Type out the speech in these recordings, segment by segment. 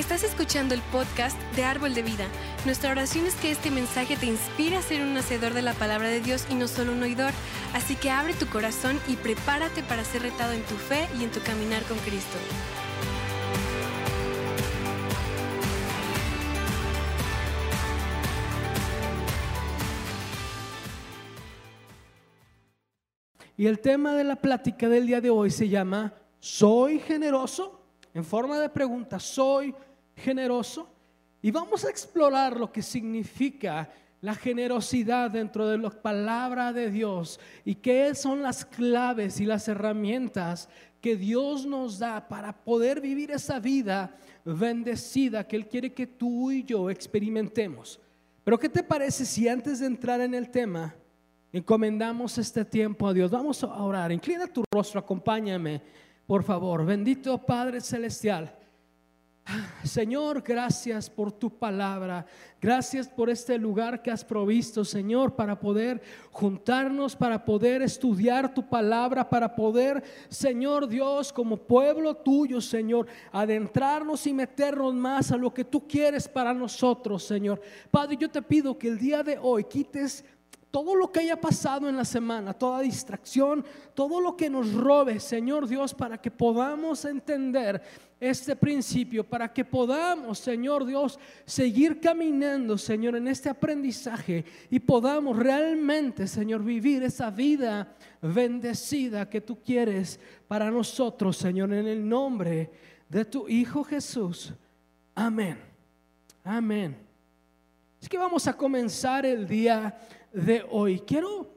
Estás escuchando el podcast de Árbol de Vida. Nuestra oración es que este mensaje te inspire a ser un hacedor de la palabra de Dios y no solo un oidor. Así que abre tu corazón y prepárate para ser retado en tu fe y en tu caminar con Cristo. Y el tema de la plática del día de hoy se llama ¿Soy generoso? En forma de pregunta, ¿soy generoso? Y vamos a explorar lo que significa la generosidad dentro de la palabra de Dios y qué son las claves y las herramientas que Dios nos da para poder vivir esa vida bendecida que Él quiere que tú y yo experimentemos. Pero ¿qué te parece si antes de entrar en el tema Encomendamos este tiempo a Dios. Vamos a orar. Inclina tu rostro, acompáñame, por favor. Bendito Padre Celestial. Señor, gracias por tu palabra. Gracias por este lugar que has provisto, Señor, para poder juntarnos, para poder estudiar tu palabra, para poder, Señor Dios, como pueblo tuyo, Señor, adentrarnos y meternos más a lo que tú quieres para nosotros, Señor. Padre, yo te pido que el día de hoy quites todo lo que haya pasado en la semana, toda distracción, todo lo que nos robe, Señor Dios, para que podamos entender este principio, para que podamos, Señor Dios, seguir caminando, Señor, en este aprendizaje y podamos realmente, Señor, vivir esa vida bendecida que tú quieres para nosotros, Señor, en el nombre de tu Hijo Jesús. Amén. Amén. Es que vamos a comenzar el día de hoy. Quiero,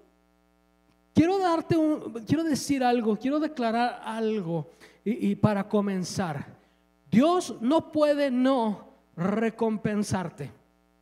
quiero darte un, quiero decir algo, quiero declarar algo y, y para comenzar. Dios no puede no recompensarte.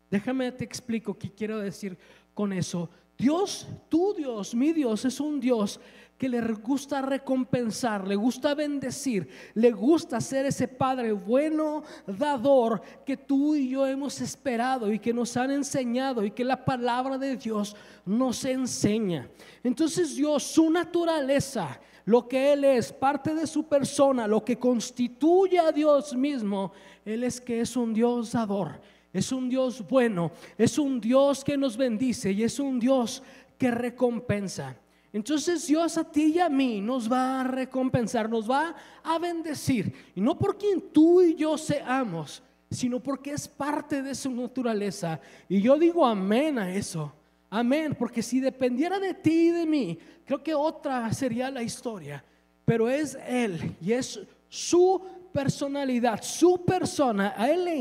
Déjame te explico qué quiero decir con eso. Dios, tu Dios, mi Dios, es un Dios que le gusta recompensar, le gusta bendecir, le gusta ser ese Padre bueno, dador que tú y yo hemos esperado y que nos han enseñado y que la palabra de Dios nos enseña. Entonces Dios, su naturaleza, lo que Él es, parte de su persona, lo que constituye a Dios mismo, Él es que es un Dios dador. Es un Dios bueno, es un Dios que nos bendice y es un Dios que recompensa. Entonces Dios a ti y a mí nos va a recompensar, nos va a bendecir. Y no por quien tú y yo seamos, sino porque es parte de su naturaleza. Y yo digo amén a eso. Amén, porque si dependiera de ti y de mí, creo que otra sería la historia. Pero es Él y es su personalidad, su persona. A Él le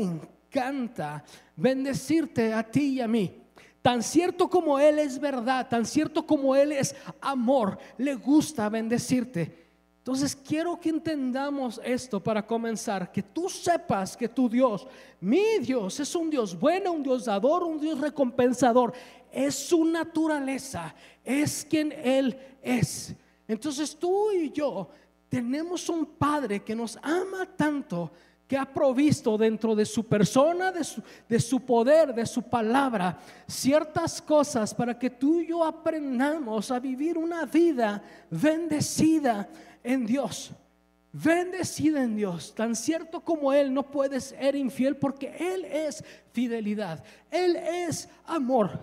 encanta bendecirte a ti y a mí. Tan cierto como Él es verdad, tan cierto como Él es amor, le gusta bendecirte. Entonces quiero que entendamos esto para comenzar, que tú sepas que tu Dios, mi Dios, es un Dios bueno, un Dios dador, un Dios recompensador. Es su naturaleza, es quien Él es. Entonces tú y yo tenemos un Padre que nos ama tanto que ha provisto dentro de su persona, de su, de su, poder, de su palabra, ciertas cosas para que tú y yo aprendamos a vivir una vida bendecida en Dios. Bendecida en Dios, tan cierto como Él no puede ser infiel porque Él es fidelidad, Él es amor.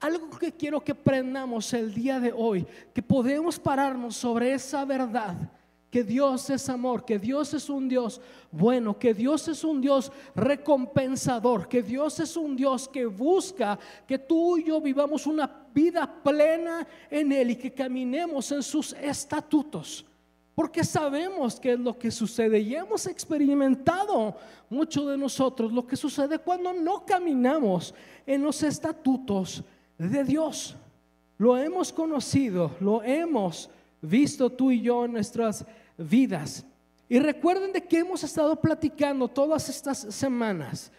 Algo que quiero que aprendamos el día de hoy, que podemos pararnos sobre esa verdad que Dios es amor, que Dios es un Dios bueno, que Dios es un Dios recompensador, que Dios es un Dios que busca que tú y yo vivamos una vida plena en Él y que caminemos en sus estatutos. Porque sabemos que es lo que sucede y hemos experimentado mucho de nosotros lo que sucede cuando no caminamos en los estatutos de Dios. Lo hemos conocido, lo hemos visto tú y yo en nuestras vidas. Y recuerden de que hemos estado platicando todas estas semanas.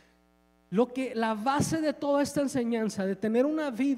Lo que la base de toda esta enseñanza de tener una vida